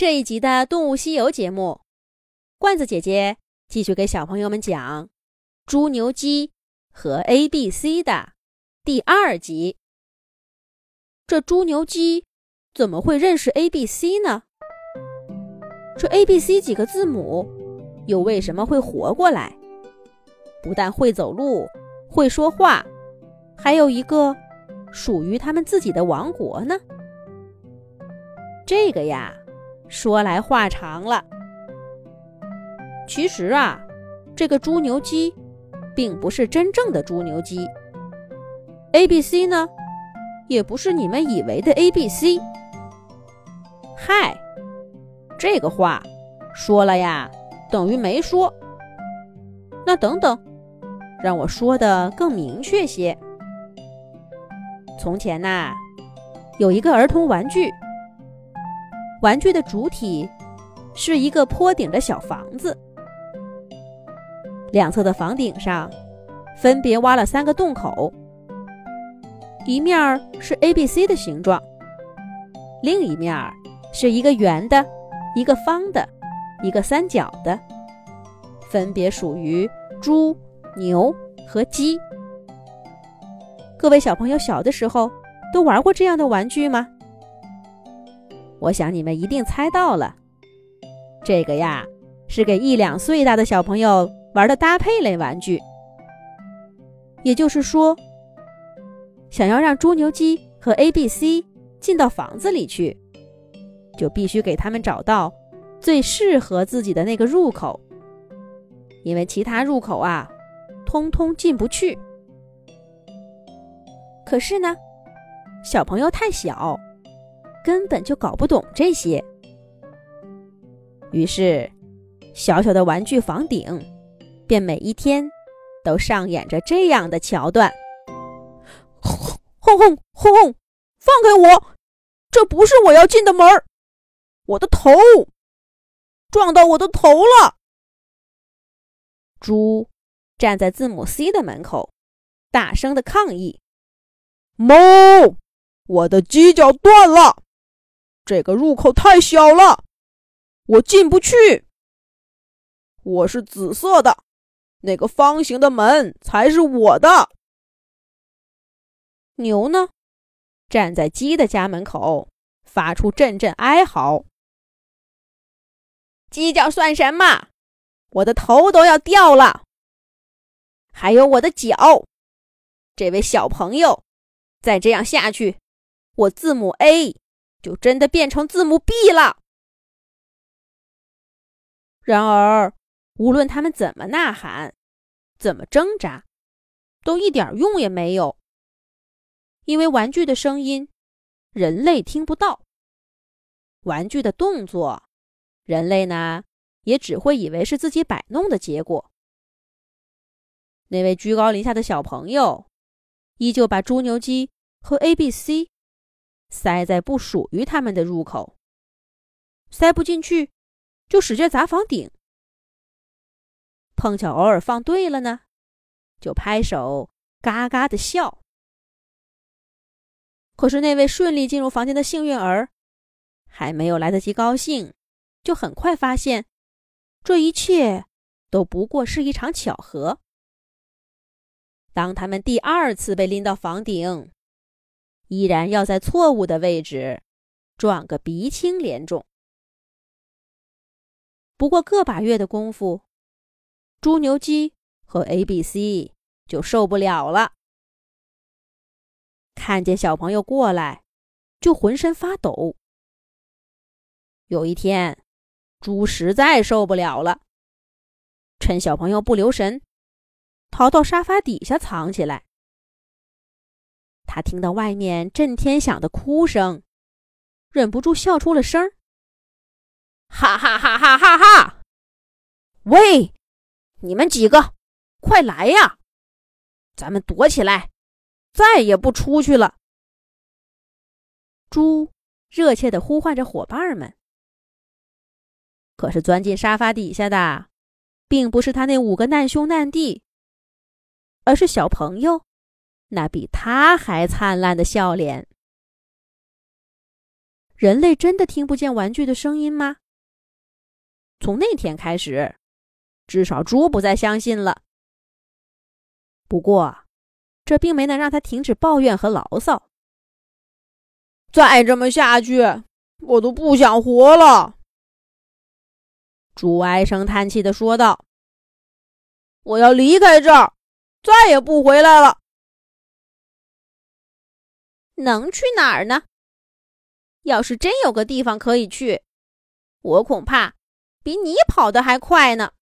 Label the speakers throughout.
Speaker 1: 这一集的《动物西游》节目，罐子姐姐继续给小朋友们讲《猪牛鸡和 A B C》的第二集。这猪牛鸡怎么会认识 A B C 呢？这 A B C 几个字母又为什么会活过来？不但会走路，会说话，还有一个属于他们自己的王国呢？这个呀。说来话长了。其实啊，这个猪牛鸡并不是真正的猪牛鸡。A B C 呢，也不是你们以为的 A B C。嗨，这个话说了呀，等于没说。那等等，让我说的更明确些。从前呐，有一个儿童玩具。玩具的主体是一个坡顶的小房子，两侧的房顶上分别挖了三个洞口，一面是 A、B、C 的形状，另一面是一个圆的、一个方的、一个三角的，分别属于猪、牛和鸡。各位小朋友，小的时候都玩过这样的玩具吗？我想你们一定猜到了，这个呀是给一两岁大的小朋友玩的搭配类玩具。也就是说，想要让猪牛鸡和 A、B、C 进到房子里去，就必须给他们找到最适合自己的那个入口，因为其他入口啊，通通进不去。可是呢，小朋友太小。根本就搞不懂这些，于是小小的玩具房顶便每一天都上演着这样的桥段：轰轰轰轰！放开我！这不是我要进的门！我的头撞到我的头了！猪站在字母 C 的门口，大声的抗议：“
Speaker 2: 猫，我的犄角断了！”这个入口太小了，我进不去。我是紫色的，那个方形的门才是我的。
Speaker 1: 牛呢，站在鸡的家门口，发出阵阵哀嚎：“鸡叫算什么？我的头都要掉了，还有我的脚。这位小朋友，再这样下去，我字母 A。”就真的变成字母 B 了。然而，无论他们怎么呐喊，怎么挣扎，都一点用也没有。因为玩具的声音，人类听不到；玩具的动作，人类呢也只会以为是自己摆弄的结果。那位居高临下的小朋友，依旧把猪牛鸡和 A、B、C。塞在不属于他们的入口，塞不进去，就使劲砸房顶。碰巧偶尔放对了呢，就拍手嘎嘎的笑。可是那位顺利进入房间的幸运儿，还没有来得及高兴，就很快发现，这一切都不过是一场巧合。当他们第二次被拎到房顶。依然要在错误的位置撞个鼻青脸肿。不过个把月的功夫，猪牛鸡和 A、B、C 就受不了了。看见小朋友过来，就浑身发抖。有一天，猪实在受不了了，趁小朋友不留神，逃到沙发底下藏起来。他听到外面震天响的哭声，忍不住笑出了声儿。哈哈哈哈哈哈！喂，你们几个，快来呀！咱们躲起来，再也不出去了。猪热切的呼唤着伙伴们。可是钻进沙发底下的，并不是他那五个难兄难弟，而是小朋友。那比他还灿烂的笑脸。人类真的听不见玩具的声音吗？从那天开始，至少猪不再相信了。不过，这并没能让他停止抱怨和牢骚。
Speaker 2: 再这么下去，我都不想活了。
Speaker 1: 猪唉声叹气的说道：“
Speaker 2: 我要离开这儿，再也不回来了。
Speaker 1: 能去哪儿呢？要是真有个地方可以去，我恐怕比你跑得还快呢。”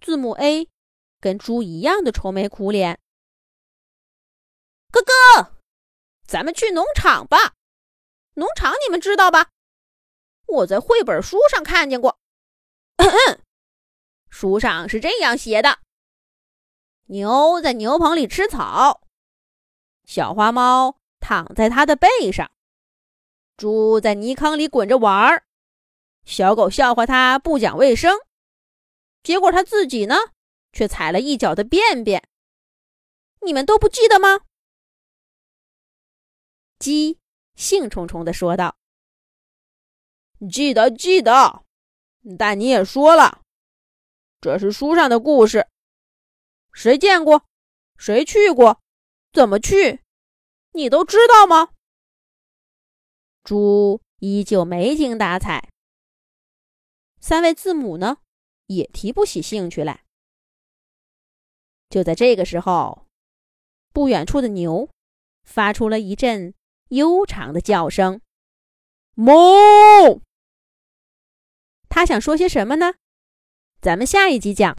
Speaker 1: 字母 A 跟猪一样的愁眉苦脸。哥哥，咱们去农场吧。农场你们知道吧？我在绘本书上看见过，书上是这样写的：牛在牛棚里吃草，小花猫躺在它的背上，猪在泥坑里滚着玩儿，小狗笑话它不讲卫生，结果它自己呢却踩了一脚的便便。你们都不记得吗？鸡兴冲冲地说道。
Speaker 2: 记得记得，但你也说了，这是书上的故事，谁见过，谁去过，怎么去，你都知道吗？
Speaker 1: 猪依旧没精打采，三位字母呢，也提不起兴趣来。就在这个时候，不远处的牛发出了一阵悠长的叫声，
Speaker 2: 哞。
Speaker 1: 他想说些什么呢？咱们下一集讲。